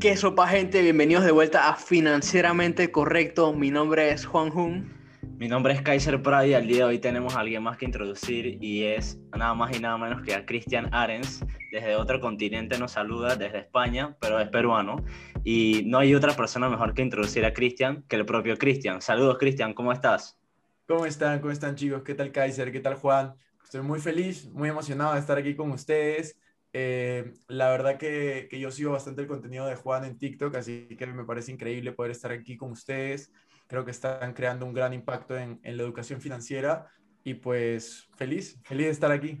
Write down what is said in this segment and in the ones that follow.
¿Qué sopa gente? Bienvenidos de vuelta a Financieramente Correcto. Mi nombre es Juan Jun. Mi nombre es Kaiser Prada y al día de hoy tenemos a alguien más que introducir y es nada más y nada menos que a Cristian Arens. Desde otro continente nos saluda, desde España, pero es peruano. Y no hay otra persona mejor que introducir a Cristian que el propio Cristian. Saludos Cristian, ¿cómo estás? ¿Cómo están? ¿Cómo están chicos? ¿Qué tal Kaiser? ¿Qué tal Juan? Estoy muy feliz, muy emocionado de estar aquí con ustedes. Eh, la verdad que, que, yo sigo bastante el contenido de Juan en TikTok, así que me parece increíble poder estar aquí con ustedes. Creo que están creando un gran impacto en, en la educación financiera y pues feliz, feliz de estar aquí.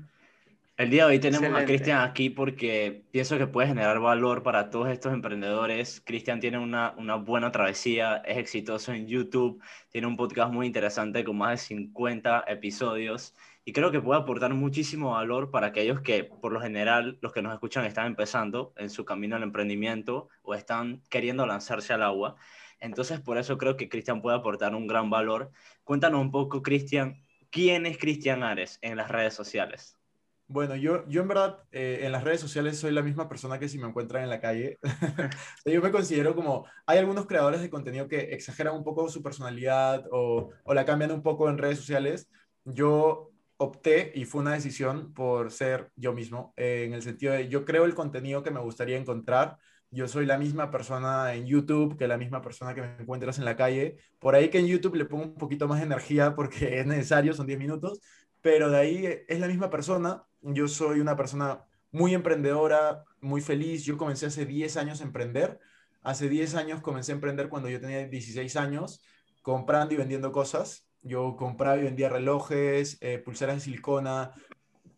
El día de hoy tenemos a Cristian aquí porque pienso que puede generar valor para todos estos emprendedores. Cristian tiene una, una, buena travesía, es exitoso en YouTube, tiene un podcast muy interesante con más de 50 episodios y creo que puede aportar muchísimo valor para aquellos que, por lo general, los que nos escuchan están empezando en su camino al emprendimiento o están queriendo lanzarse al agua. Entonces, por eso creo que Cristian puede aportar un gran valor. Cuéntanos un poco, Cristian, ¿quién es Cristian Ares en las redes sociales? Bueno, yo, yo en verdad eh, en las redes sociales soy la misma persona que si me encuentran en la calle. yo me considero como, hay algunos creadores de contenido que exageran un poco su personalidad o, o la cambian un poco en redes sociales. Yo opté y fue una decisión por ser yo mismo, eh, en el sentido de yo creo el contenido que me gustaría encontrar. Yo soy la misma persona en YouTube que la misma persona que me encuentras en la calle. Por ahí que en YouTube le pongo un poquito más energía porque es necesario, son 10 minutos, pero de ahí es la misma persona. Yo soy una persona muy emprendedora, muy feliz. Yo comencé hace 10 años a emprender. Hace 10 años comencé a emprender cuando yo tenía 16 años, comprando y vendiendo cosas. Yo compraba y vendía relojes, eh, pulseras de silicona,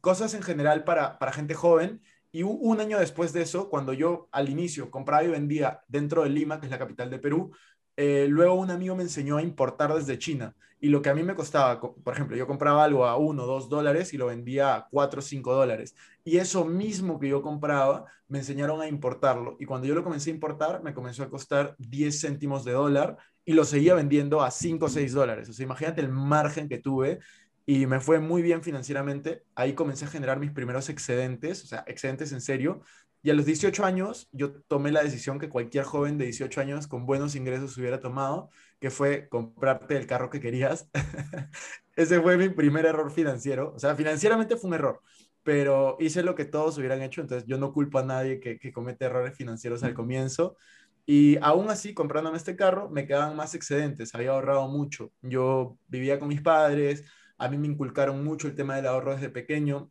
cosas en general para, para gente joven. Y un, año después de eso, cuando yo al inicio compraba y vendía dentro de Lima, que es la capital de Perú, eh, luego un amigo me enseñó a importar desde China. Y lo que a mí me costaba, por ejemplo, yo compraba algo a 1 o 2 dólares y lo vendía a 4 o 5 dólares. Y eso mismo que yo compraba, me enseñaron a importarlo. Y cuando yo lo comencé a importar, me comenzó a costar 10 céntimos de dólar y lo seguía vendiendo a 5 o 6 dólares. O sea, imagínate el margen que tuve y me fue muy bien financieramente. Ahí comencé a generar mis primeros excedentes, o sea, excedentes en serio. Y a los 18 años yo tomé la decisión que cualquier joven de 18 años con buenos ingresos hubiera tomado, que fue comprarte el carro que querías. Ese fue mi primer error financiero. O sea, financieramente fue un error, pero hice lo que todos hubieran hecho, entonces yo no culpo a nadie que, que comete errores financieros al comienzo. Y aún así, comprándome este carro, me quedaban más excedentes, había ahorrado mucho. Yo vivía con mis padres, a mí me inculcaron mucho el tema del ahorro desde pequeño,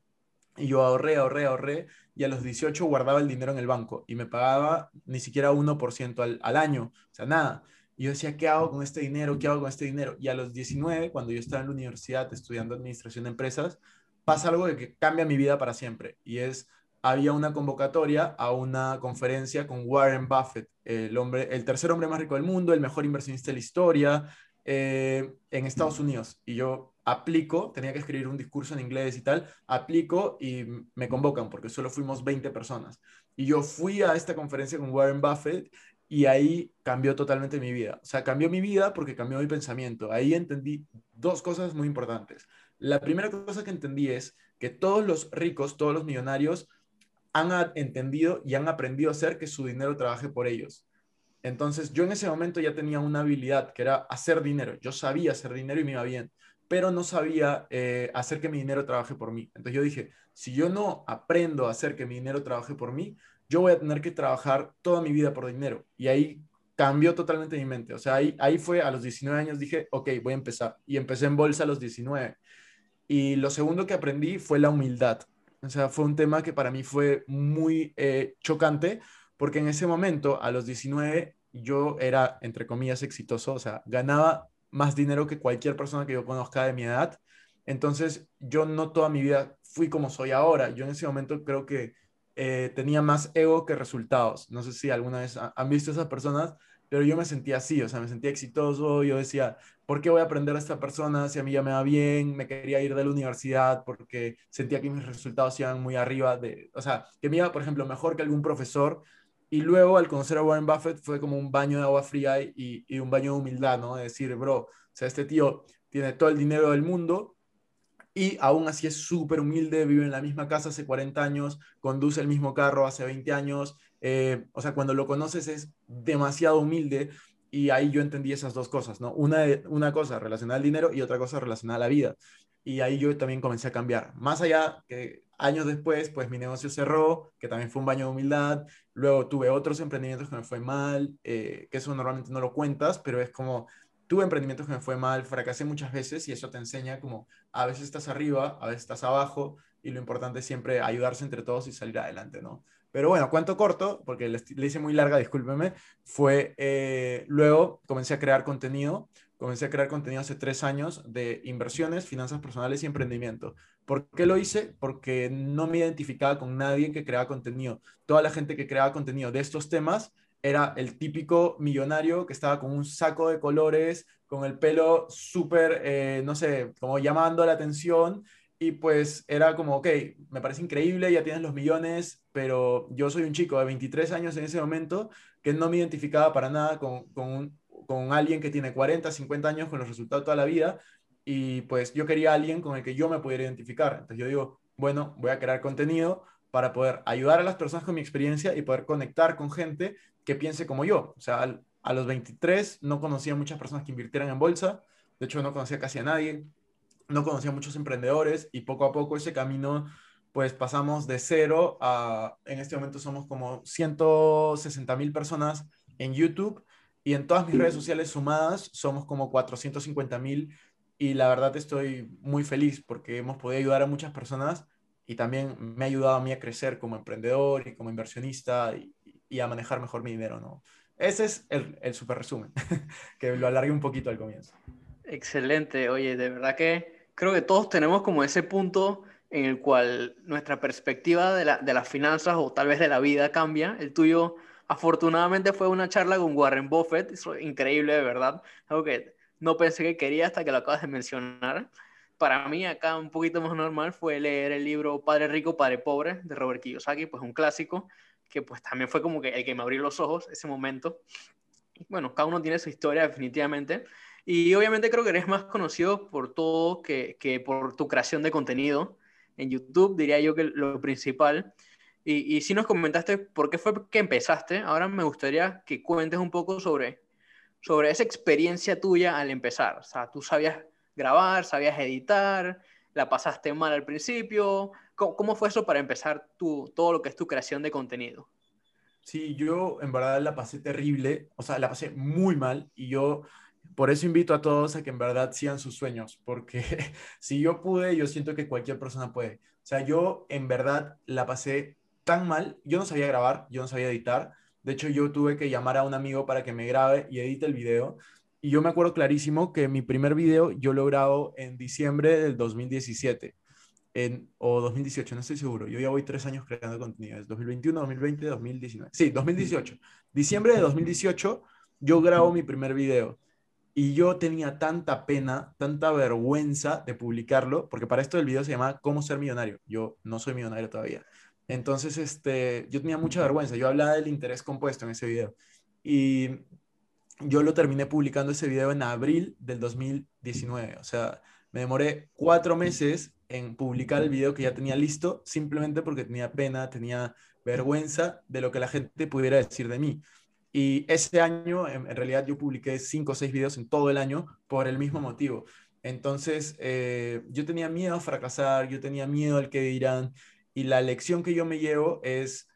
y yo ahorré, ahorré, ahorré, y a los 18 guardaba el dinero en el banco y me pagaba ni siquiera 1% al, al año, o sea, nada. Y yo decía, ¿qué hago con este dinero? ¿Qué hago con este dinero? Y a los 19, cuando yo estaba en la universidad estudiando administración de empresas, pasa algo que cambia mi vida para siempre. Y es, había una convocatoria a una conferencia con Warren Buffett, el, hombre, el tercer hombre más rico del mundo, el mejor inversionista de la historia, eh, en Estados Unidos. Y yo aplico, tenía que escribir un discurso en inglés y tal, aplico y me convocan porque solo fuimos 20 personas. Y yo fui a esta conferencia con Warren Buffett y ahí cambió totalmente mi vida. O sea, cambió mi vida porque cambió mi pensamiento. Ahí entendí dos cosas muy importantes. La primera cosa que entendí es que todos los ricos, todos los millonarios han entendido y han aprendido a hacer que su dinero trabaje por ellos. Entonces, yo en ese momento ya tenía una habilidad que era hacer dinero. Yo sabía hacer dinero y me iba bien, pero no sabía eh, hacer que mi dinero trabaje por mí. Entonces yo dije, si yo no aprendo a hacer que mi dinero trabaje por mí, yo voy a tener que trabajar toda mi vida por dinero. Y ahí cambió totalmente mi mente. O sea, ahí, ahí fue a los 19 años, dije, ok, voy a empezar. Y empecé en bolsa a los 19. Y lo segundo que aprendí fue la humildad. O sea, fue un tema que para mí fue muy eh, chocante, porque en ese momento, a los 19, yo era, entre comillas, exitoso. O sea, ganaba más dinero que cualquier persona que yo conozca de mi edad. Entonces, yo no toda mi vida fui como soy ahora. Yo en ese momento creo que eh, tenía más ego que resultados. No sé si alguna vez han visto esas personas, pero yo me sentía así, o sea, me sentía exitoso. Yo decía, ¿por qué voy a aprender a esta persona si a mí ya me va bien? Me quería ir de la universidad porque sentía que mis resultados iban muy arriba de, o sea, que me iba, por ejemplo, mejor que algún profesor. Y luego al conocer a Warren Buffett fue como un baño de agua fría y, y un baño de humildad, ¿no? De decir, bro, o sea, este tío tiene todo el dinero del mundo, y aún así es súper humilde, vive en la misma casa hace 40 años, conduce el mismo carro hace 20 años eh, o sea, cuando lo conoces es demasiado humilde y ahí yo entendí esas dos cosas, ¿no? Una, una cosa relacionada al dinero y otra cosa relacionada a la vida. Y ahí yo también comencé a cambiar. Más allá que años después, pues mi negocio cerró, que también fue un baño de humildad. Luego tuve otros emprendimientos que me fue mal, eh, que eso normalmente no lo cuentas, pero es como, tuve emprendimientos que me fue mal, fracasé muchas veces y eso te enseña como a veces estás arriba, a veces estás abajo y lo importante es siempre ayudarse entre todos y salir adelante, ¿no? Pero bueno, cuento corto, porque le, hice muy larga, discúlpeme, fue eh, luego comencé a crear contenido, comencé a crear contenido hace tres años de inversiones, finanzas personales y emprendimiento. ¿Por qué lo hice? Porque no me identificaba con nadie que creaba contenido. Toda la gente que creaba contenido de estos temas era el típico millonario que estaba con un saco de colores, con el pelo súper, eh, no sé, como llamando la atención y pues era como, ok, me parece increíble, ya tienes los millones, pero yo soy un chico de 23 años en ese momento que no me identificaba para nada con, con, con alguien que tiene 40, 50 años con los resultados toda la vida. Y pues yo quería alguien con el que yo me pudiera identificar. Entonces yo digo, bueno, voy a crear contenido para poder ayudar a las personas con mi experiencia y poder conectar con gente que piense como yo. O sea, a los 23 no conocía muchas personas que invirtieran en bolsa. De hecho, no conocía casi a nadie no conocía muchos emprendedores y poco a poco ese camino, pues pasamos de cero a, en este momento somos como 160 mil personas en YouTube y en todas mis redes sociales sumadas somos como 450 mil y la verdad estoy muy feliz porque hemos podido ayudar a muchas personas y también me ha ayudado a mí a crecer como emprendedor y como inversionista y, a manejar mejor mi dinero, ¿no? Ese es el, el super resumen, que lo alargué un poquito al comienzo. Excelente, oye, de verdad que creo que todos tenemos como ese punto en el cual nuestra perspectiva de, la, de las finanzas o tal vez de la vida cambia. El tuyo, afortunadamente, fue una charla con Warren Buffett. Eso es increíble, de verdad. Algo que no pensé que quería hasta que lo acabas de mencionar. Para mí, acá un poquito más normal fue leer el libro Padre Rico, Padre Pobre de Robert Kiyosaki, pues un clásico que pues también fue como que el que me abrió los ojos ese momento. Bueno, cada uno tiene su historia definitivamente, y obviamente creo que eres más conocido por todo que, que por tu creación de contenido en YouTube, diría yo que lo principal. Y, y si nos comentaste por qué fue que empezaste, ahora me gustaría que cuentes un poco sobre, sobre esa experiencia tuya al empezar. O sea, tú sabías grabar, sabías editar, la pasaste mal al principio. ¿Cómo, cómo fue eso para empezar tu, todo lo que es tu creación de contenido? Sí, yo en verdad la pasé terrible, o sea, la pasé muy mal y yo por eso invito a todos a que en verdad sigan sus sueños, porque si yo pude, yo siento que cualquier persona puede. O sea, yo en verdad la pasé tan mal, yo no sabía grabar, yo no sabía editar. De hecho, yo tuve que llamar a un amigo para que me grabe y edite el video. Y yo me acuerdo clarísimo que mi primer video yo lo grabo en diciembre del 2017. En, o 2018, no estoy seguro. Yo ya voy tres años creando contenido. Es 2021, 2020, 2019. Sí, 2018. Diciembre de 2018, yo grabo mi primer video. Y yo tenía tanta pena, tanta vergüenza de publicarlo, porque para esto el video se llama ¿Cómo ser millonario? Yo no soy millonario todavía. Entonces, este, yo tenía mucha vergüenza. Yo hablaba del interés compuesto en ese video. Y yo lo terminé publicando ese video en abril del 2019. O sea, me demoré cuatro meses en publicar el video que ya tenía listo, simplemente porque tenía pena, tenía vergüenza de lo que la gente pudiera decir de mí. Y ese año, en, realidad, yo publiqué cinco o seis videos en todo el año por el mismo motivo. Entonces, eh, yo tenía miedo a fracasar, yo tenía miedo al que dirán. Y la lección que yo me llevo es,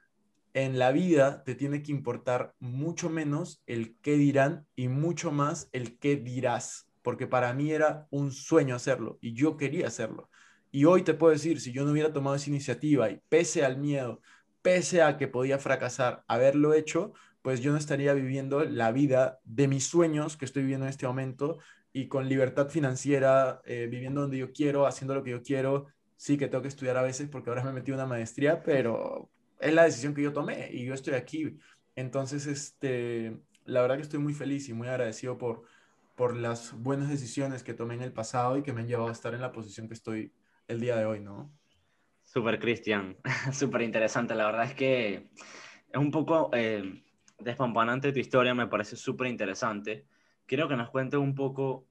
en la vida te tiene que importar mucho menos el qué dirán y mucho más el qué dirás. Porque para mí era un sueño hacerlo y yo quería hacerlo. Y hoy te puedo decir, si yo no hubiera tomado esa iniciativa y pese al miedo, pese a que podía fracasar, haberlo hecho, pues yo no estaría viviendo la vida de mis sueños que estoy viviendo en este momento y con libertad financiera, eh, viviendo donde yo quiero, haciendo lo que yo quiero. Sí que tengo que estudiar a veces porque ahora me metí una maestría, pero es la decisión que yo tomé y yo estoy aquí. Entonces, este, la verdad que estoy muy feliz y muy agradecido por, por las buenas decisiones que tomé en el pasado y que me han llevado a estar en la posición que estoy el día de hoy, ¿no? Súper, Cristian. Súper interesante. La verdad es que es un poco... Eh, despampanante tu historia, me parece súper interesante. Quiero que nos cuentes un poco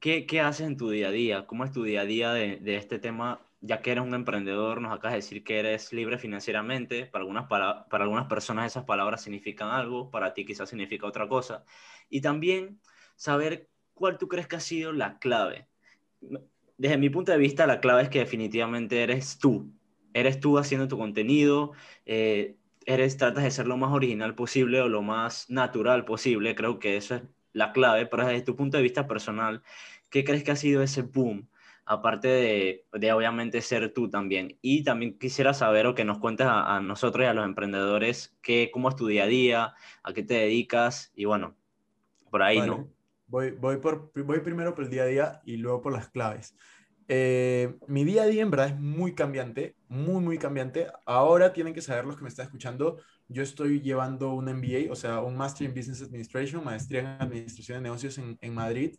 qué, qué, haces en tu día a día, cómo es tu día a día de, de, este tema ya que eres un emprendedor, nos acabas de decir que eres libre financieramente, para algunas, para, para algunas personas esas palabras significan algo, para ti quizás significa otra cosa, y también saber cuál tú crees que ha sido la clave. Desde mi punto de vista, la clave es que definitivamente eres tú, eres tú haciendo tu contenido, eh, eres, tratas de ser lo más original posible o lo más natural posible, creo que eso es la clave, pero desde tu punto de vista personal, ¿qué crees que ha sido ese boom? Aparte de, de obviamente ser tú también. Y también quisiera saber o que nos cuentes a, nosotros y a los emprendedores qué, cómo es tu día a día, a qué te dedicas y bueno, por ahí, ¿no? Voy, voy, por, voy primero por el día a día y luego por las claves. Eh, mi día a día en verdad es muy cambiante, muy, muy cambiante. Ahora tienen que saber los que me están escuchando, yo estoy llevando un MBA, o sea, un Master in Business Administration, maestría en Administración de Negocios en, en Madrid,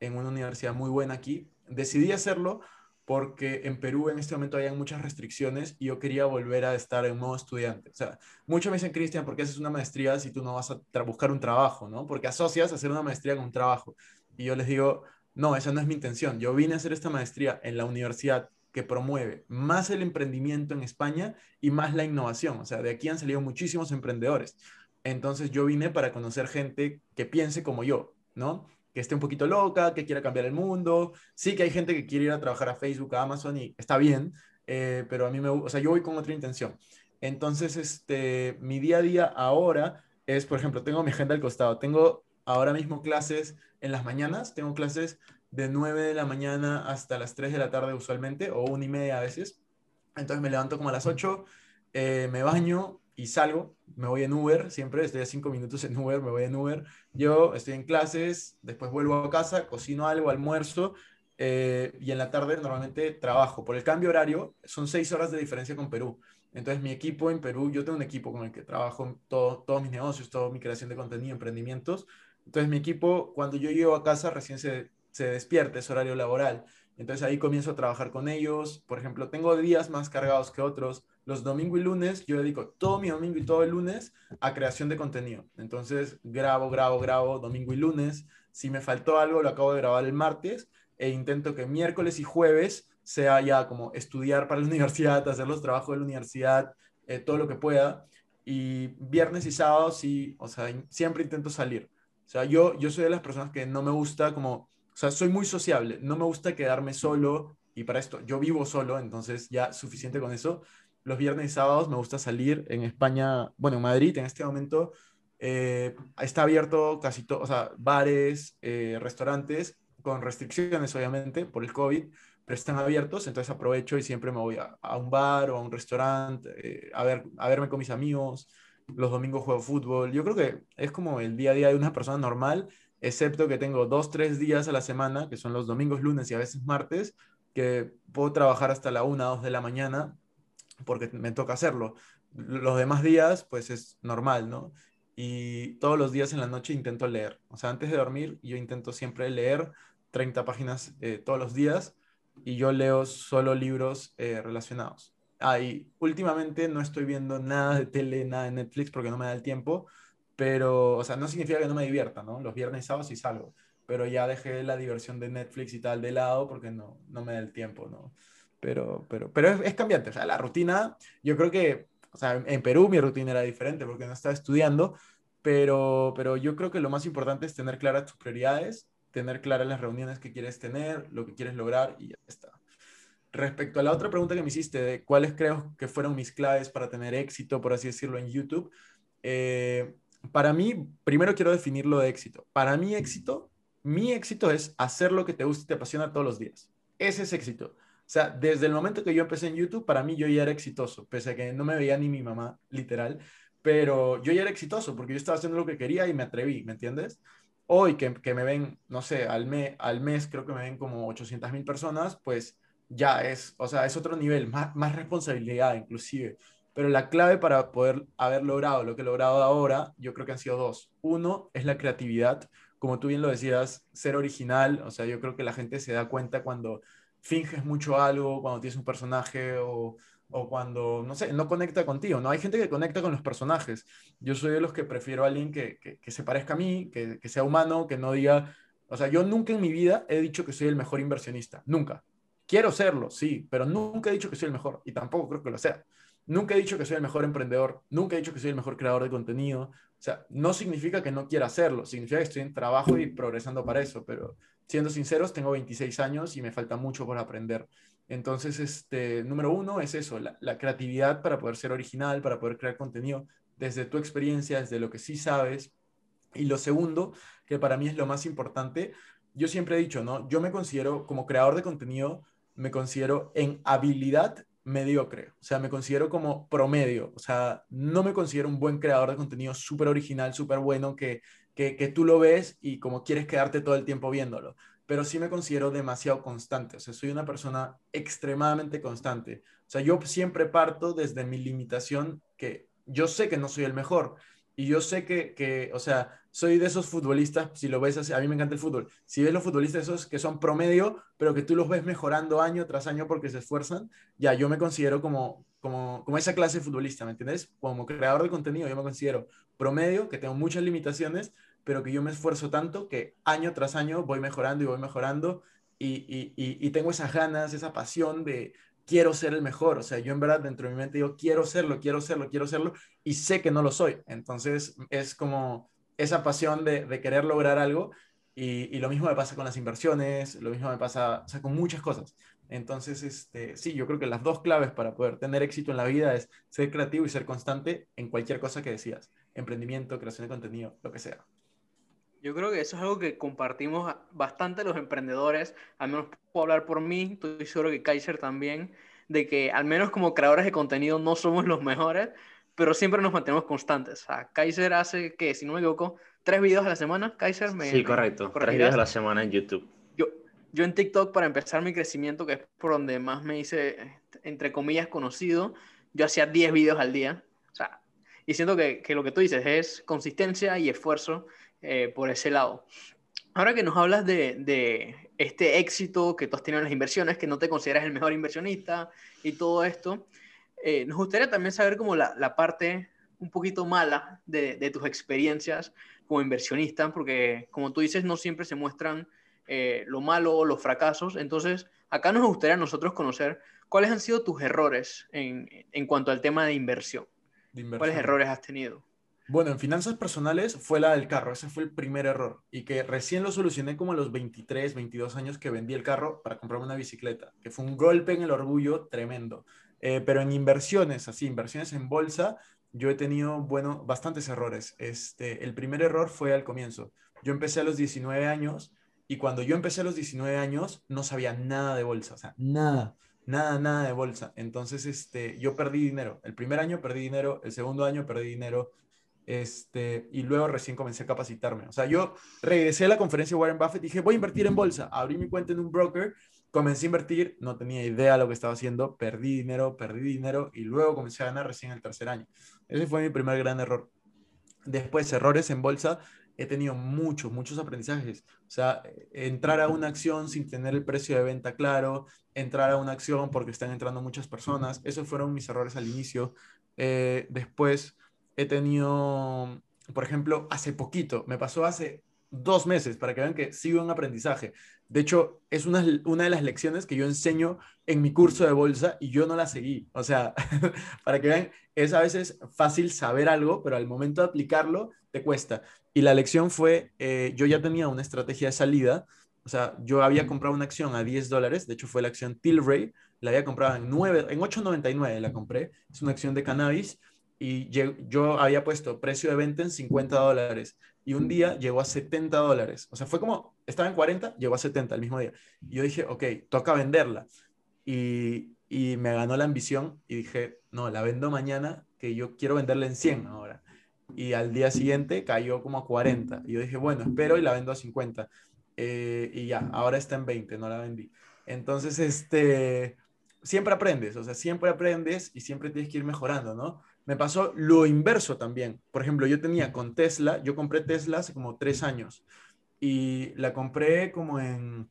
en una universidad muy buena aquí. Decidí hacerlo porque en Perú en este momento había muchas restricciones y yo quería volver a estar en modo estudiante. O sea, muchos me dicen, Cristian, ¿por qué haces una maestría si tú no vas a buscar un trabajo, no? Porque asocias hacer una maestría con un trabajo. Y yo les digo, no, esa no es mi intención. Yo vine a hacer esta maestría en la universidad que promueve más el emprendimiento en España y más la innovación. O sea, de aquí han salido muchísimos emprendedores. Entonces yo vine para conocer gente que piense como yo, ¿no? Que esté un poquito loca, que quiera cambiar el mundo. Sí que hay gente que quiere ir a trabajar a Facebook, a Amazon y está bien, eh, pero a mí me, o sea, yo voy con otra intención. Entonces, este, mi día a día ahora es, por ejemplo, tengo mi agenda al costado. Tengo ahora mismo clases en las mañanas, tengo clases de 9 de la mañana hasta las 3 de la tarde usualmente, o una y media a veces. Entonces me levanto como a las 8, eh, me baño y salgo, me voy en Uber, siempre estoy a 5 minutos en Uber, me voy en Uber. Yo estoy en clases, después vuelvo a casa, cocino algo, almuerzo, eh, y en la tarde normalmente trabajo. Por el cambio horario, son 6 horas de diferencia con Perú. Entonces mi equipo en Perú, yo tengo un equipo con el que trabajo todo, todos mis negocios, toda mi creación de contenido, emprendimientos. Entonces mi equipo, cuando yo llego a casa, recién se, se despierta, es horario laboral. Entonces ahí comienzo a trabajar con ellos. Por ejemplo, tengo días más cargados que otros. Los domingo y lunes yo dedico todo mi domingo y todo el lunes a creación de contenido. Entonces grabo, grabo, grabo domingo y lunes. Si me faltó algo, lo acabo de grabar el martes e intento que miércoles y jueves sea ya como estudiar para la universidad, hacer los trabajos de la universidad, eh, todo lo que pueda. Y viernes y sábado sí, o sea, siempre intento salir. O sea, yo, yo soy de las personas que no me gusta como, o sea, soy muy sociable, no me gusta quedarme solo y para esto yo vivo solo, entonces ya suficiente con eso. Los viernes y sábados me gusta salir en España, bueno, en Madrid en este momento eh, está abierto casi todo, o sea, bares, eh, restaurantes, con restricciones obviamente por el COVID, pero están abiertos, entonces aprovecho y siempre me voy a, un bar o a un restaurante eh, a, ver, a verme con mis amigos los domingos juego fútbol. Yo creo que es como el día a día de una persona normal, excepto que tengo dos, tres días a la semana, que son los domingos, lunes y a veces martes, que puedo trabajar hasta la una, dos de la mañana, porque me toca hacerlo. Los demás días, pues es normal, ¿no? Y todos los días en la noche intento leer. O sea, antes de dormir, yo intento siempre leer 30 páginas eh, todos los días y yo leo solo libros eh, relacionados. Ah, últimamente no estoy viendo nada de tele, nada de Netflix porque no me da el tiempo, pero, o sea, no significa que no me divierta, ¿no? Los viernes y sábados sí salgo, pero ya dejé la diversión de Netflix y tal de lado porque no, no me da el tiempo, ¿no? Pero, pero, pero es, cambiante, o sea, la rutina, yo creo que, o sea, en Perú mi rutina era diferente porque no estaba estudiando, pero, pero yo creo que lo más importante es tener claras tus prioridades, tener claras las reuniones que quieres tener, lo que quieres lograr y ya está. Respecto a la otra pregunta que me hiciste de cuáles creo que fueron mis claves para tener éxito, por así decirlo, en YouTube, eh, para mí, primero quiero definir lo de éxito. Para mí éxito, mi éxito es hacer lo que te gusta y te apasiona todos los días. Ese es éxito. O sea, desde el momento que yo empecé en YouTube, para mí yo ya era exitoso, pese a que no me veía ni mi mamá, literal, pero yo ya era exitoso porque yo estaba haciendo lo que quería y me atreví, ¿me entiendes? Hoy que, me ven, no sé, al, mes al mes creo que me ven como 800 mil personas, pues ya es, o sea, es otro nivel, más, más responsabilidad inclusive. Pero la clave para poder haber logrado lo que he logrado ahora, yo creo que han sido dos. Uno es la creatividad, como tú bien lo decías, ser original, o sea, yo creo que la gente se da cuenta cuando finges mucho algo, cuando tienes un personaje o, o cuando, no sé, no conecta contigo, ¿no? Hay gente que conecta con los personajes. Yo soy de los que prefiero a alguien que, que, que se parezca a mí, que, que sea humano, que no diga, o sea, yo nunca en mi vida he dicho que soy el mejor inversionista, nunca quiero serlo, sí, pero nunca he dicho que soy el mejor y tampoco creo que lo sea. Nunca he dicho que soy el mejor emprendedor, nunca he dicho que soy el mejor creador de contenido. O sea, no significa que no quiera hacerlo, significa que estoy en trabajo y progresando para eso, pero siendo sinceros, tengo 26 años y me falta mucho por aprender. Entonces, este, número uno es eso, la, la creatividad para poder ser original, para poder crear contenido desde tu experiencia, desde lo que sí sabes. Y lo segundo, que para mí es lo más importante, yo siempre he dicho, ¿no? Yo me considero como creador de contenido, me considero en habilidad mediocre, o sea, me considero como promedio, o sea, no me considero un buen creador de contenido súper original, súper bueno, que, que, que, tú lo ves y como quieres quedarte todo el tiempo viéndolo, pero sí me considero demasiado constante, o sea, soy una persona extremadamente constante, o sea, yo siempre parto desde mi limitación que yo sé que no soy el mejor, y yo sé que, que, o sea, soy de esos futbolistas, si lo ves a mí me encanta el fútbol, si ves los futbolistas esos que son promedio, pero que tú los ves mejorando año tras año porque se esfuerzan, ya yo me considero como, como, como esa clase de futbolista, ¿me entiendes? Como creador de contenido, yo me considero promedio, que tengo muchas limitaciones, pero que yo me esfuerzo tanto que año tras año voy mejorando y voy mejorando y, y, y, y tengo esas ganas, esa pasión de, quiero ser el mejor. O sea, yo en verdad dentro de mi mente digo, quiero serlo, quiero serlo, quiero serlo, y sé que no lo soy. Entonces es como esa pasión de, querer lograr algo. Y, y, lo mismo me pasa con las inversiones, lo mismo me pasa o sea, con muchas cosas. Entonces, este, sí, yo creo que las dos claves para poder tener éxito en la vida es ser creativo y ser constante en cualquier cosa que decías, emprendimiento, creación de contenido, lo que sea. Yo creo que eso es algo que compartimos bastante los emprendedores, al menos puedo hablar por mí, estoy seguro que Kaiser también, de que al menos como creadores de contenido no somos los mejores, pero siempre nos mantenemos constantes. O sea, Kaiser hace, que si no me equivoco, tres videos a la semana, Kaiser. Me, sí, correcto, tres videos a la semana en YouTube. Yo, yo en TikTok, para empezar mi crecimiento, que es por donde más me hice, entre comillas, conocido, yo hacía 10 videos al día. O sea, y siento que, que lo que tú dices es consistencia y esfuerzo eh, por ese lado. Ahora que nos hablas de, de, este éxito que tú has tenido en las inversiones, que no te consideras el mejor inversionista y todo esto, eh, nos gustaría también saber como la, la parte un poquito mala de, de, tus experiencias como inversionista, porque como tú dices, no siempre se muestran eh, lo malo o los fracasos. Entonces, acá nos gustaría a nosotros conocer cuáles han sido tus errores en, en cuanto al tema de inversión. de inversión. ¿Cuáles errores has tenido? Bueno, en finanzas personales fue la del carro, ese fue el primer error y que recién lo solucioné como a los 23, 22 años que vendí el carro para comprarme una bicicleta, que fue un golpe en el orgullo tremendo. Eh, pero en inversiones, así, inversiones en bolsa, yo he tenido, bueno, bastantes errores. Este, el primer error fue al comienzo. Yo empecé a los 19 años y cuando yo empecé a los 19 años no sabía nada de bolsa, o sea, nada nada, nada de bolsa. Entonces, este, yo perdí dinero. El primer año perdí dinero, el segundo año perdí dinero, este, y luego recién comencé a capacitarme. O sea, yo regresé a la conferencia de Warren Buffett dije, voy a invertir en bolsa. Abrí mi cuenta en un broker, comencé a invertir, no tenía idea de lo que estaba haciendo, perdí dinero, perdí dinero y luego comencé a ganar recién el tercer año. Ese fue mi primer gran error. Después, errores en bolsa, he tenido muchos, muchos aprendizajes. O sea, entrar a una acción sin tener el precio de venta claro, entrar a una acción porque están entrando muchas personas, esos fueron mis errores al inicio. Eh, después, he tenido, por ejemplo, hace poquito, me pasó hace dos meses, para que vean que sigo en aprendizaje. De hecho, es una, una de las lecciones que yo enseño en mi curso de bolsa y yo no la seguí. O sea, para que vean, es a veces fácil saber algo, pero al momento de aplicarlo te cuesta. Y la lección fue, eh, yo ya tenía una estrategia de salida, o sea, yo había comprado una acción a 10 dólares, de hecho fue la acción Tilray, la había comprado en, 9, en 8.99, la compré, es una acción de cannabis, y yo había puesto precio de venta en 50 dólares y un día llegó a 70 dólares. O sea, fue como, estaba en 40, llegó a 70 el mismo día. Y yo dije, ok, toca venderla. Y, y me ganó la ambición y dije, no, la vendo mañana, que yo quiero venderla en 100 ahora. Y al día siguiente cayó como a 40. Y yo dije, bueno, espero y la vendo a 50. Eh, y ya, ahora está en 20, no la vendí. Entonces, este, siempre aprendes, o sea, siempre aprendes y siempre tienes que ir mejorando, ¿no? Me pasó lo inverso también. Por ejemplo, yo tenía con Tesla, yo compré Tesla hace como tres años y la compré como en,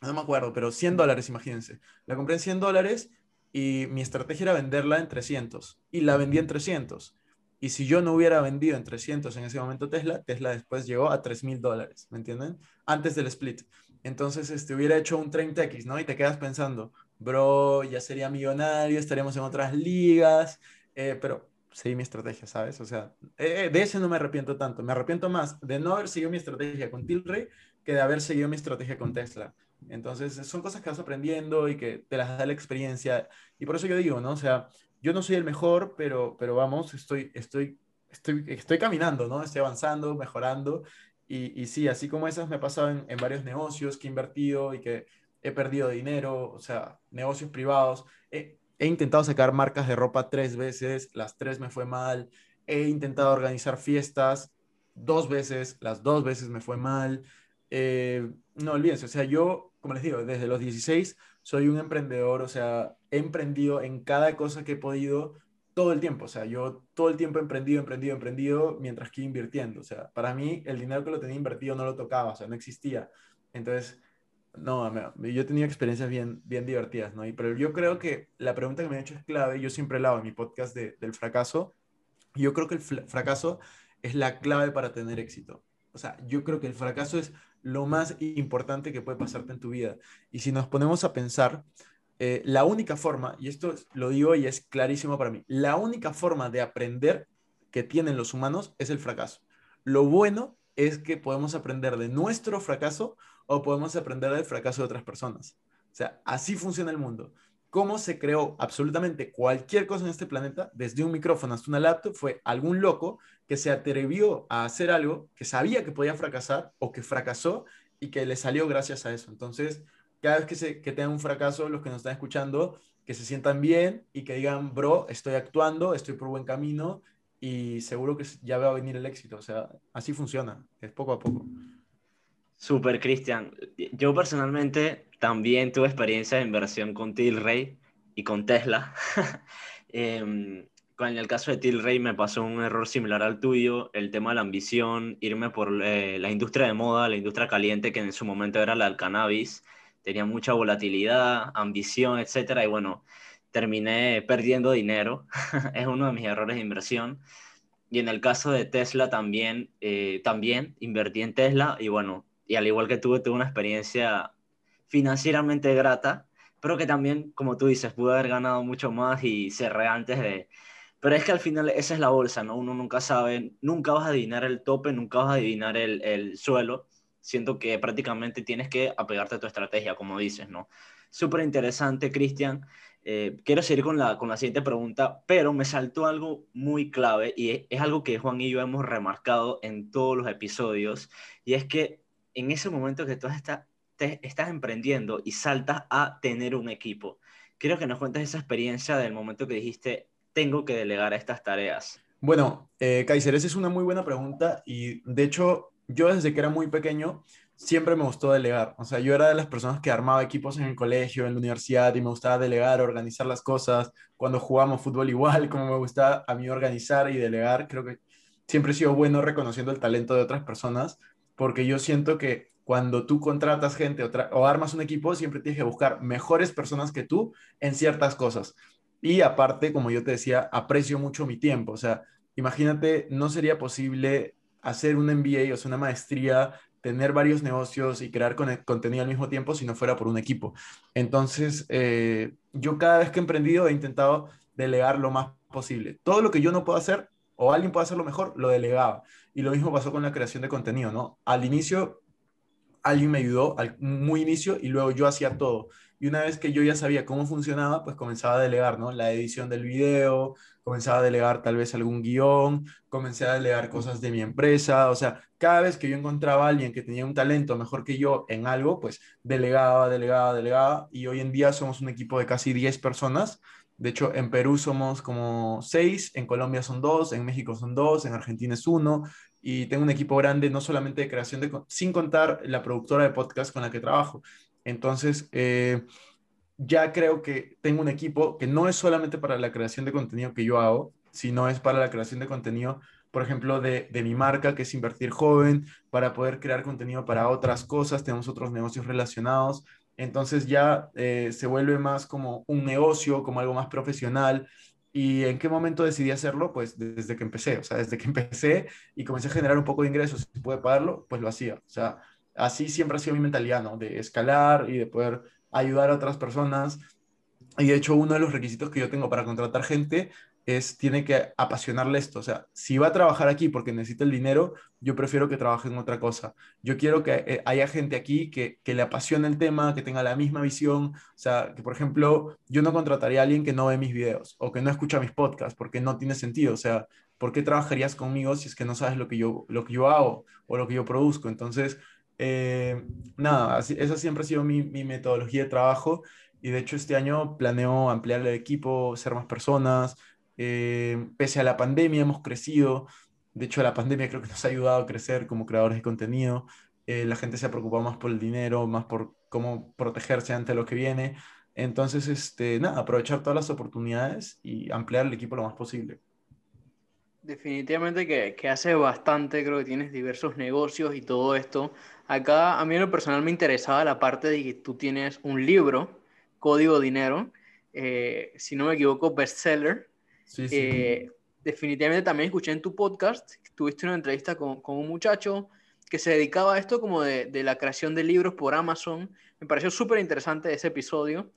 no me acuerdo, pero 100 dólares, imagínense. La compré en 100 dólares y mi estrategia era venderla en 300 y la vendí en 300. Y si yo no hubiera vendido en 300 en ese momento Tesla, Tesla después llegó a 3 mil dólares, ¿me entienden? Antes del split. entonces este, hubiera hecho un 30X, ¿no? Y te quedas pensando, bro, ya sería millonario, estaríamos en otras ligas, eh, pero seguí mi estrategia, ¿sabes? O sea, eh, de ese no me arrepiento tanto, me arrepiento más de no haber seguido mi estrategia con Tilray que de haber seguido mi estrategia con Tesla. Entonces, son cosas que vas aprendiendo y que te las da la experiencia. Y por eso yo digo, ¿no? O sea, yo no soy el mejor, pero, pero vamos, estoy, estoy, estoy, estoy caminando, ¿no? Estoy avanzando, mejorando. Y, y sí, así como esas me ha pasado en, en varios negocios que he invertido y que he perdido dinero, o sea, negocios privados. He, he intentado sacar marcas de ropa tres veces, las tres me fue mal. He intentado organizar fiestas dos veces, las dos veces me fue mal. Eh, no olvídense, o sea, yo, como les digo, desde los 16 soy un emprendedor, o sea, he emprendido en cada cosa que he podido todo el tiempo, o sea, yo todo el tiempo he emprendido, emprendido, emprendido, mientras que invirtiendo, o sea, para mí el dinero que lo tenía invertido no lo tocaba, o sea, no existía. Entonces, no, yo he tenido experiencias bien, bien divertidas, ¿no? Y, pero yo creo que la pregunta que me han hecho es clave, yo siempre hablado en mi podcast del fracaso, yo creo que el fracaso es la clave para tener éxito. O sea, yo creo que el fracaso es lo más importante que puede pasarte en tu vida. Y si nos ponemos a pensar, eh, la única forma, y esto lo digo y es clarísimo para mí, la única forma de aprender que tienen los humanos es el fracaso. Lo bueno es que podemos aprender de nuestro fracaso o podemos aprender del fracaso de otras personas. O sea, así funciona el mundo. Cómo se creó absolutamente cualquier cosa en este planeta, desde un micrófono hasta una laptop, fue algún loco que se atrevió a hacer algo que sabía que podía fracasar o que fracasó y que le salió gracias a eso. Entonces, cada vez que, se, que tengan un fracaso, los que nos están escuchando, que se sientan bien y que digan, bro, estoy actuando, estoy por buen camino y seguro que ya va a venir el éxito. O sea, así funciona, es poco a poco. Super, Cristian. Yo personalmente también tuve experiencia de inversión con Tilray y con Tesla. en el caso de Tilray me pasó un error similar al tuyo, el tema de la ambición, irme por eh, la industria de moda, la industria caliente, que en su momento era la del cannabis, tenía mucha volatilidad, ambición, etcétera, y bueno, terminé perdiendo dinero. es uno de mis errores de inversión. Y en el caso de Tesla también, eh, también invertí en Tesla y bueno, y al igual que tú, tuve una experiencia financieramente grata, pero que también, como tú dices, pude haber ganado mucho más y cerré antes de... Pero es que al final esa es la bolsa, ¿no? Uno nunca sabe, nunca vas a adivinar el tope, nunca vas a adivinar el, el suelo. Siento que prácticamente tienes que apegarte a tu estrategia, como dices, ¿no? Súper interesante, Cristian. Eh, quiero seguir con la, con la siguiente pregunta, pero me saltó algo muy clave y es, es, algo que Juan y yo hemos remarcado en todos los episodios, y es que en ese momento que tú estás, te, estás emprendiendo y saltas a tener un equipo. Quiero que nos cuentes esa experiencia del momento que dijiste, tengo que delegar estas tareas. Bueno, eh, Kaiser, esa es una muy buena pregunta y de hecho yo desde que era muy pequeño siempre me gustó delegar. O sea, yo era de las personas que armaba equipos en el colegio, en la universidad y me gustaba delegar, organizar las cosas. Cuando jugábamos fútbol igual, como me gusta a mí organizar y delegar, creo que siempre he sido bueno reconociendo el talento de otras personas porque yo siento que cuando tú contratas gente o, armas un equipo, siempre tienes que buscar mejores personas que tú en ciertas cosas. Y aparte, como yo te decía, aprecio mucho mi tiempo. O sea, imagínate, no sería posible hacer un MBA, o sea, una maestría, tener varios negocios y crear contenido al mismo tiempo si no fuera por un equipo. Entonces, eh, yo cada vez que he emprendido he intentado delegar lo más posible. Todo lo que yo no puedo hacer o alguien puede hacerlo mejor, lo delegaba. Y lo mismo pasó con la creación de contenido, ¿no? Al inicio, alguien me ayudó, al muy inicio, y luego yo hacía todo. Y una vez que yo ya sabía cómo funcionaba, pues comenzaba a delegar, ¿no? La edición del video, comenzaba a delegar tal vez algún guion, comencé a delegar cosas de mi empresa, o sea, cada vez que yo encontraba a alguien que tenía un talento mejor que yo en algo, pues delegaba, delegaba, delegaba, y hoy en día somos un equipo de casi 10 personas de hecho, en Perú somos como seis, en Colombia son dos, en México son dos, en Argentina es uno, y tengo un equipo grande, no solamente de creación de, sin contar la productora de podcast con la que trabajo. Entonces, eh, ya creo que tengo un equipo que no es solamente para la creación de contenido que yo hago, sino es para la creación de contenido, por ejemplo, de, de mi marca, que es Invertir Joven, para poder crear contenido para otras cosas, tenemos otros negocios relacionados entonces ya eh, se vuelve más como un negocio, como algo más profesional. ¿Y en qué momento decidí hacerlo? Pues desde que empecé, o sea, desde que empecé y comencé a generar un poco de ingresos, si pude pagarlo, pues lo hacía. O sea, así siempre ha sido mi mentalidad, ¿no? De escalar y de poder ayudar a otras personas. Y de hecho, uno de los requisitos que yo tengo para contratar gente es, tiene que apasionarle esto. O sea, si va a trabajar aquí porque necesita el dinero, yo prefiero que trabaje en otra cosa. Yo quiero que eh, haya gente aquí que, que le apasione el tema, que tenga la misma visión. O sea, que por ejemplo, yo no contrataría a alguien que no ve mis videos o que no escucha mis podcasts porque no tiene sentido. O sea, ¿por qué trabajarías conmigo si es que no sabes lo que yo, lo que yo hago o lo que yo produzco? Entonces, eh, nada, esa siempre ha sido mi, mi metodología de trabajo. Y de hecho este año planeo ampliar el equipo, ser más personas, eh, pese a la pandemia hemos crecido. De hecho, la pandemia creo que nos ha ayudado a crecer como creadores de contenido. Eh, la gente se ha preocupado más por el dinero, más por cómo protegerse ante lo que viene. Entonces, este, nada, aprovechar todas las oportunidades y ampliar el equipo lo más posible. Definitivamente que, que, hace bastante, creo que tienes diversos negocios y todo esto. Acá a mí en lo personal me interesaba la parte de que tú tienes un libro, Código Dinero, eh, si no me equivoco, bestseller, eh, definitivamente también escuché en tu podcast, tuviste una entrevista con, un muchacho que se dedicaba a esto como de, la creación de libros por Amazon. Me pareció súper interesante ese episodio.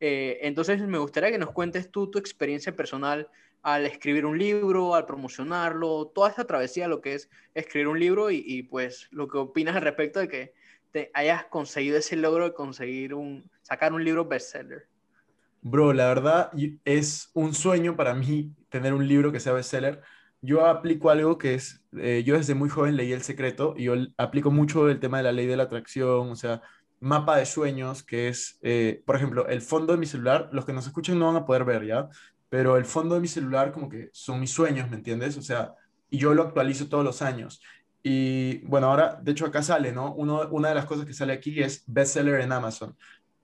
Eh, entonces me gustaría que nos cuentes tú tu experiencia personal al escribir un libro, al promocionarlo, toda esta travesía, lo que es escribir un libro y, y pues lo que opinas al respecto de que te hayas conseguido ese logro de conseguir un, sacar un libro bestseller. Bro, la verdad es un sueño para mí tener un libro que sea bestseller. Yo aplico algo que es, eh, yo desde muy joven leí El Secreto y yo aplico mucho el tema de la ley de la atracción, o sea, mapa de sueños, que es, eh, por ejemplo, el fondo de mi celular, los que nos escuchan no van a poder ver, ¿ya? Pero el fondo de mi celular como que son mis sueños, ¿me entiendes? O sea, y yo lo actualizo todos los años. Y bueno, ahora, de hecho, acá sale, ¿no? Uno, una de las cosas que sale aquí es bestseller en Amazon.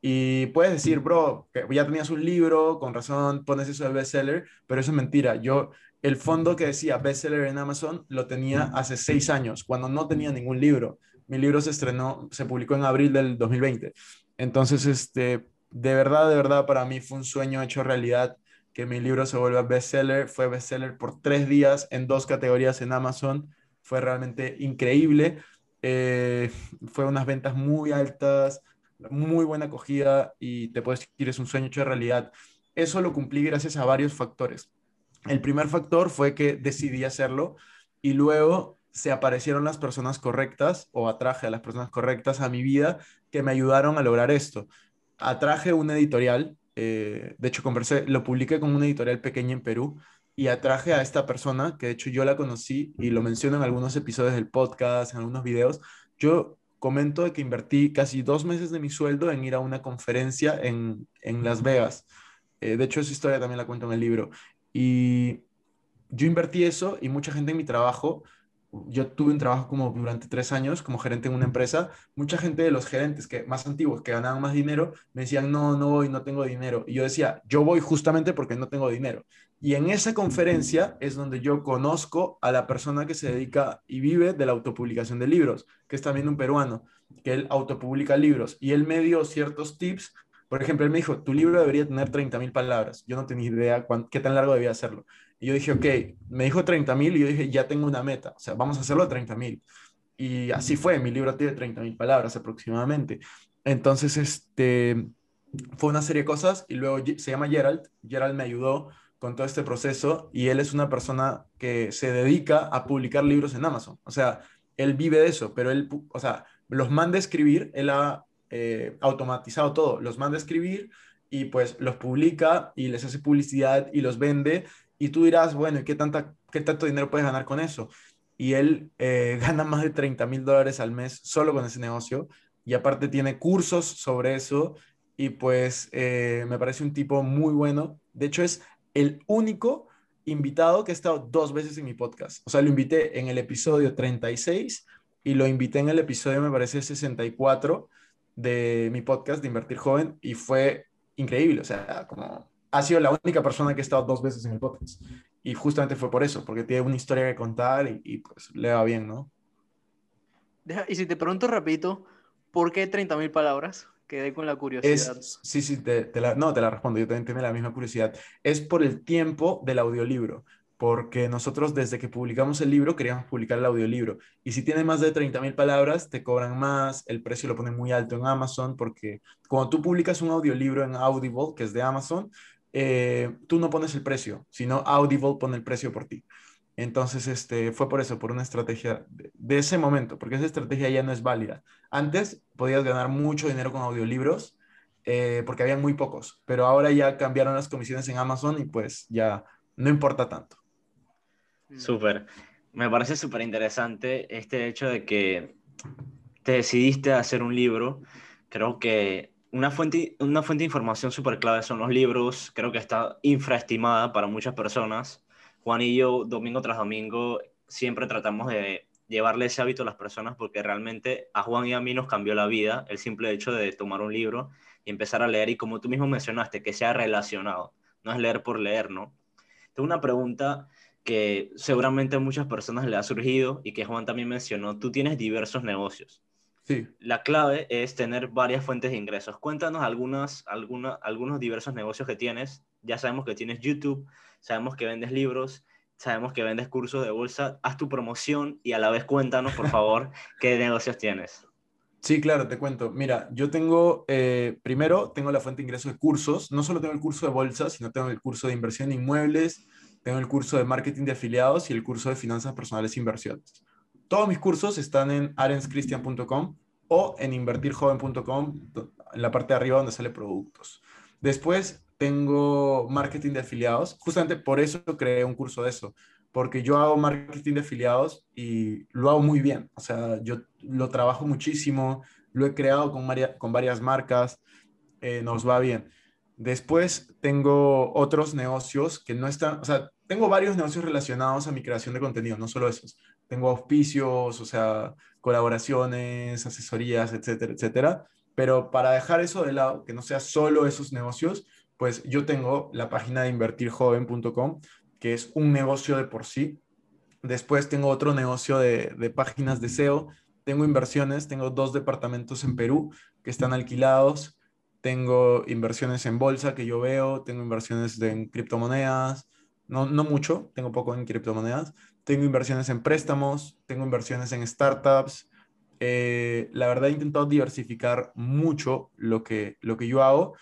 Y puedes decir, bro, que ya tenías un libro, con razón pones eso de bestseller, pero eso es mentira. Yo, el fondo que decía bestseller en Amazon lo tenía hace seis años, cuando no tenía ningún libro. Mi libro se estrenó, se publicó en abril del 2020. Entonces, este, de verdad, de verdad, para mí fue un sueño hecho realidad que mi libro se vuelva bestseller. Fue bestseller por tres días en dos categorías en Amazon. Fue realmente increíble. Eh, fue unas ventas muy altas muy buena acogida y te puedes decir es un sueño hecho realidad. Eso lo cumplí gracias a varios factores. El primer factor fue que decidí hacerlo y luego se aparecieron las personas correctas o atraje a las personas correctas a mi vida que me ayudaron a lograr esto. Atraje un editorial, eh, de hecho conversé, lo publiqué con una editorial pequeña en Perú y atraje a esta persona, que de hecho yo la conocí y lo menciono en algunos episodios del podcast, en algunos videos. Yo comento de que invertí casi dos meses de mi sueldo en ir a una conferencia en, Las Vegas. Eh, de hecho, esa historia también la cuento en el libro. Y yo invertí eso y mucha gente en mi trabajo, yo tuve un trabajo como durante tres años como gerente en una empresa, mucha gente de los gerentes que más antiguos, que ganaban más dinero, me decían, no, no voy, no tengo dinero. Y yo decía, yo voy justamente porque no tengo dinero. Y en esa conferencia es donde yo conozco a la persona que se dedica y vive de la autopublicación de libros, que es también un peruano, que él autopublica libros. Y él me dio ciertos tips. Por ejemplo, él me dijo, tu libro debería tener 30.000 palabras. Yo no tenía idea qué tan largo debía hacerlo. Y yo dije, ok, me dijo 30.000 y yo dije, ya tengo una meta. O sea, vamos a hacerlo a 30.000. Y así fue, mi libro tiene 30.000 palabras aproximadamente. Entonces, este, fue una serie de cosas y luego se llama Gerald. Gerald me ayudó con todo este proceso y él es una persona que se dedica a publicar libros en Amazon. O sea, él vive de eso, pero él, o sea, los manda a escribir, él ha eh, automatizado todo, los manda a escribir y pues los publica y les hace publicidad y los vende y tú dirás, bueno, ¿y qué, tanta, qué tanto dinero puedes ganar con eso? Y él eh, gana más de 30 mil dólares al mes solo con ese negocio y aparte tiene cursos sobre eso y pues eh, me parece un tipo muy bueno. De hecho, es el único invitado que ha estado dos veces en mi podcast. O sea, lo invité en el episodio 36 y lo invité en el episodio, me parece, 64 de mi podcast de Invertir Joven y fue increíble. O sea, como ha sido la única persona que ha estado dos veces en el podcast. Y justamente fue por eso, porque tiene una historia que contar y, pues le va bien, ¿no? y si te pregunto repito, ¿por qué 30.000 palabras? Quedé con la curiosidad. sí, sí, te, la, no, te la respondo. Yo también tengo la misma curiosidad. Es por el tiempo del audiolibro. porque nosotros desde que publicamos el libro queríamos publicar el audiolibro. Y si tiene más de 30.000 palabras, te cobran más, el precio lo ponen muy alto en Amazon, porque cuando tú publicas un audiolibro en Audible, que es de Amazon, eh, tú no pones el precio, sino Audible pone el precio por ti. Entonces, este, fue por eso, por una estrategia de, ese momento, porque esa estrategia ya no es válida. Antes podías ganar mucho dinero con audiolibros, eh, porque habían muy pocos, pero ahora ya cambiaron las comisiones en Amazon y pues ya no importa tanto. Súper. Me parece súper interesante este hecho de que te decidiste a hacer un libro. Creo que una fuente, una fuente de información súper clave son los libros. Creo que está infraestimada para muchas personas. Juan y yo, domingo tras domingo, siempre tratamos de llevarle ese hábito a las personas porque realmente a Juan y a mí nos cambió la vida el simple hecho de tomar un libro y empezar a leer y como tú mismo mencionaste, que sea relacionado. No es leer por leer, ¿no? Tengo una pregunta que seguramente a muchas personas le ha surgido y que Juan también mencionó, tú tienes diversos negocios. Sí. La clave es tener varias fuentes de ingresos. Cuéntanos algunas, alguna, algunos diversos negocios que tienes. Ya sabemos que tienes YouTube, sabemos que vendes libros, sabemos que vendes cursos de bolsa. Haz tu promoción y a la vez cuéntanos, por favor, qué negocios tienes. Sí, claro, te cuento. Mira, yo tengo, eh, primero, tengo la fuente de ingresos de cursos. No solo tengo el curso de bolsa, sino tengo el curso de inversión en inmuebles, tengo el curso de marketing de afiliados y el curso de finanzas personales e inversiones. Todos mis cursos están en arenscristian.com o en invertirjoven.com, en la parte de arriba donde sale productos. Después tengo marketing de afiliados. Justamente por eso creé un curso de eso, porque yo hago marketing de afiliados y lo hago muy bien. O sea, yo lo trabajo muchísimo, lo he creado con, con varias marcas, eh, nos va bien. Después tengo otros negocios que no están, o sea, tengo varios negocios relacionados a mi creación de contenido, no solo esos. Tengo auspicios, o sea, colaboraciones, asesorías, etcétera, etcétera. Pero para dejar eso de lado, que no sea solo esos negocios, pues yo tengo la página de invertirjoven.com, que es un negocio de por sí. Después tengo otro negocio de, de páginas de SEO. Tengo inversiones, tengo dos departamentos en Perú que están alquilados tengo inversiones en bolsa que yo veo, tengo inversiones en criptomonedas, no, no mucho, tengo poco en criptomonedas, tengo inversiones en préstamos, tengo inversiones en startups. Eh, la verdad he intentado diversificar mucho lo que, lo que yo hago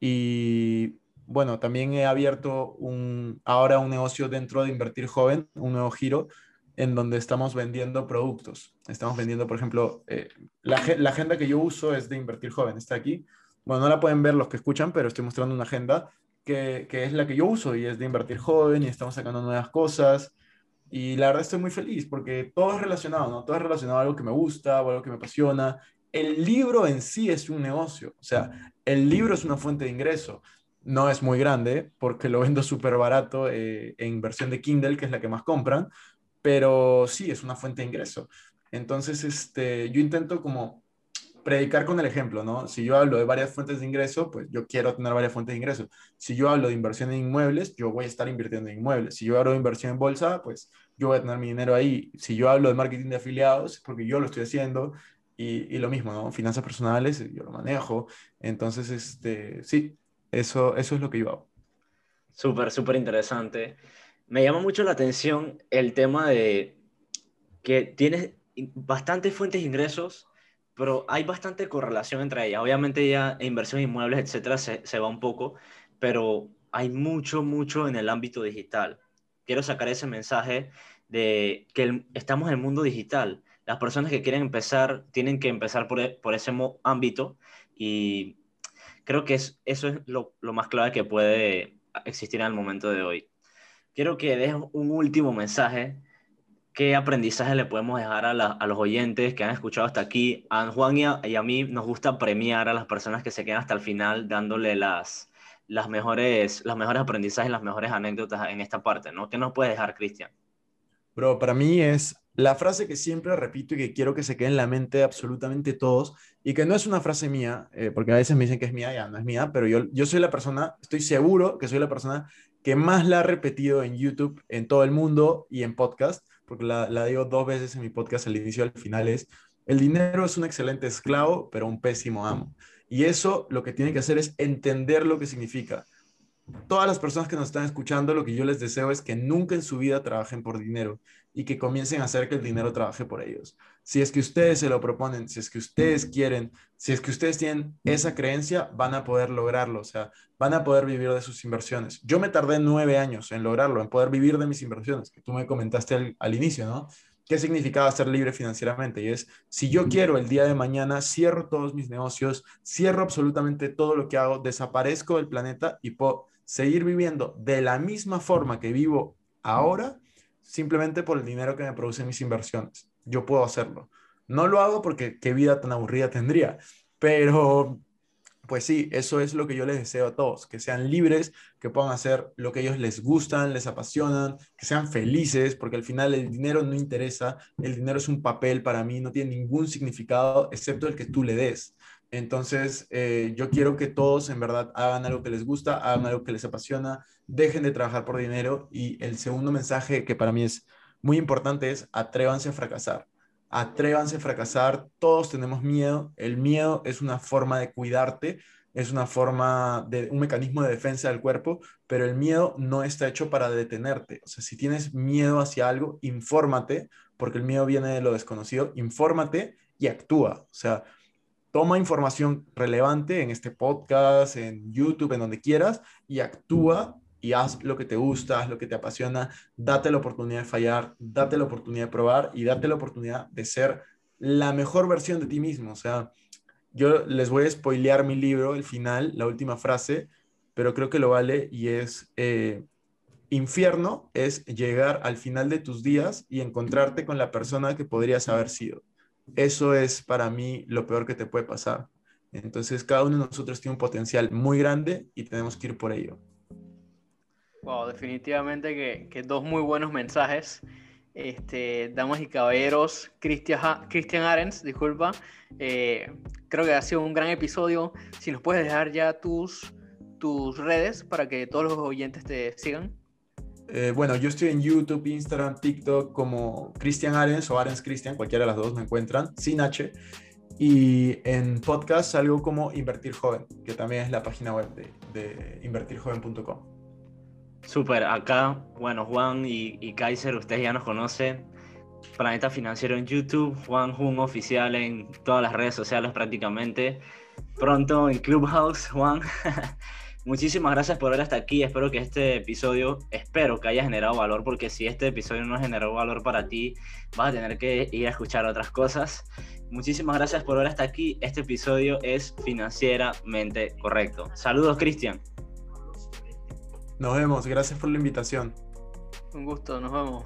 y bueno, también he abierto un, ahora un negocio dentro de Invertir Joven, un nuevo giro, en donde estamos vendiendo productos. Estamos vendiendo, por ejemplo, eh, la, la, agenda que yo uso es de Invertir Joven, está aquí. Bueno, no la pueden ver los que escuchan, pero estoy mostrando una agenda que, que, es la que yo uso y es de invertir joven y estamos sacando nuevas cosas. Y la verdad estoy muy feliz porque todo es relacionado, ¿no? Todo es relacionado a algo que me gusta o algo que me apasiona. El libro en sí es un negocio, o sea, el libro es una fuente de ingreso. No es muy grande porque lo vendo súper barato eh, en versión de Kindle, que es la que más compran, pero sí es una fuente de ingreso. Entonces, este, yo intento como predicar con el ejemplo, ¿no? Si yo hablo de varias fuentes de ingreso, pues yo quiero tener varias fuentes de ingreso. Si yo hablo de inversión en inmuebles, yo voy a estar invirtiendo en inmuebles. Si yo hablo de inversión en bolsa, pues yo voy a tener mi dinero ahí. Si yo hablo de marketing de afiliados, porque yo lo estoy haciendo. Y, y lo mismo, ¿no? Finanzas personales, yo lo manejo. Entonces, este, sí, eso, eso es lo que yo hago. Súper, súper interesante. Me llama mucho la atención el tema de que tienes bastantes fuentes de ingresos pero hay bastante correlación entre ellas. Obviamente ya inversión en inmuebles, etcétera, se, se va un poco, pero hay mucho, mucho en el ámbito digital. Quiero sacar ese mensaje de que estamos en el mundo digital. Las personas que quieren empezar tienen que empezar por, e, por ese ámbito y creo que es, eso es lo, lo, más clave que puede existir en el momento de hoy. Quiero que dejes un último mensaje ¿qué aprendizaje le podemos dejar a, los oyentes que han escuchado hasta aquí? A Juan y a, mí nos gusta premiar a las personas que se quedan hasta el final dándole las, las, mejores, los mejores aprendizajes, las mejores anécdotas en esta parte, ¿no? ¿Qué nos puede dejar, Cristian? Bro, para mí es la frase que siempre repito y que quiero que se quede en la mente de absolutamente todos y que no es una frase mía, eh, porque a veces me dicen que es mía, ya no es mía, pero yo, yo soy la persona, estoy seguro que soy la persona que más la ha repetido en YouTube, en todo el mundo y en podcast porque la, digo dos veces en mi podcast al inicio y al final, es, el dinero es un excelente esclavo, pero un pésimo amo. Y eso lo que tiene que hacer es entender lo que significa. todas las personas que nos están escuchando, lo que yo les deseo es que nunca en su vida trabajen por dinero y que comiencen a hacer que el dinero trabaje por ellos. Si es que ustedes se lo proponen, si es que ustedes quieren, si es que ustedes tienen esa creencia, van a poder lograrlo, o sea, van a poder vivir de sus inversiones. Yo me tardé nueve años en lograrlo, en poder vivir de mis inversiones, que tú me comentaste al, al inicio, ¿no? ¿Qué significaba ser libre financieramente? Y es, si yo quiero el día de mañana, cierro todos mis negocios, cierro absolutamente todo lo que hago, desaparezco del planeta y puedo seguir viviendo de la misma forma que vivo ahora, simplemente por el dinero que me producen mis inversiones. Yo puedo hacerlo. No lo hago porque qué vida tan aburrida tendría, pero pues sí, eso es lo que yo les deseo a todos, que sean libres, que puedan hacer lo que ellos les gustan, les apasionan, que sean felices, porque al final el dinero no interesa, el dinero es un papel para mí, no tiene ningún significado excepto el que tú le des. Entonces, eh, yo quiero que todos en verdad hagan algo que les gusta, hagan algo que les apasiona, dejen de trabajar por dinero y el segundo mensaje que para mí es muy importante es atrévanse a fracasar. Atrévanse a fracasar, todos tenemos miedo, el miedo es una forma de cuidarte, es una forma de un mecanismo de defensa del cuerpo, pero el miedo no está hecho para detenerte. O sea, si tienes miedo hacia algo, infórmate, porque el miedo viene de lo desconocido, infórmate y actúa. O sea, toma información relevante en este podcast, en YouTube, en donde quieras, y actúa y haz lo que te gusta, haz lo que te apasiona, date la oportunidad de fallar, date la oportunidad de probar y date la oportunidad de ser la mejor versión de ti mismo. O sea, yo les voy a spoilear mi libro, el final, la última frase, pero creo que lo vale y es, eh, infierno es llegar al final de tus días y encontrarte con la persona que podrías haber sido. Eso es para mí lo peor que te puede pasar. Entonces, cada uno de nosotros tiene un potencial muy grande y tenemos que ir por ello. Wow, definitivamente que, dos muy buenos mensajes. Este, damas y caballeros, Cristian, Christian Arens, disculpa. Eh, creo que ha sido un gran episodio. Si nos puedes dejar ya tus, tus redes para que todos los oyentes te sigan. Eh, bueno, yo estoy en YouTube, Instagram, TikTok como Cristian Arens o Arens Cristian, cualquiera de las dos me encuentran, sin H. Y en podcast salgo como Invertir Joven, que también es la página web de, invertirjoven.com. Súper, acá, bueno, Juan y, y, Kaiser, ustedes ya nos conocen. Planeta Financiero en YouTube, Juan Jun oficial en todas las redes sociales prácticamente. Pronto en Clubhouse, Juan. Muchísimas gracias por ver hasta aquí. Espero que este episodio, espero que haya generado valor, porque si este episodio no generó valor para ti, vas a tener que ir a escuchar otras cosas. Muchísimas gracias por ver hasta aquí. Este episodio es financieramente correcto. Saludos, Cristian. Nos vemos, gracias por la invitación. Un gusto, nos vemos.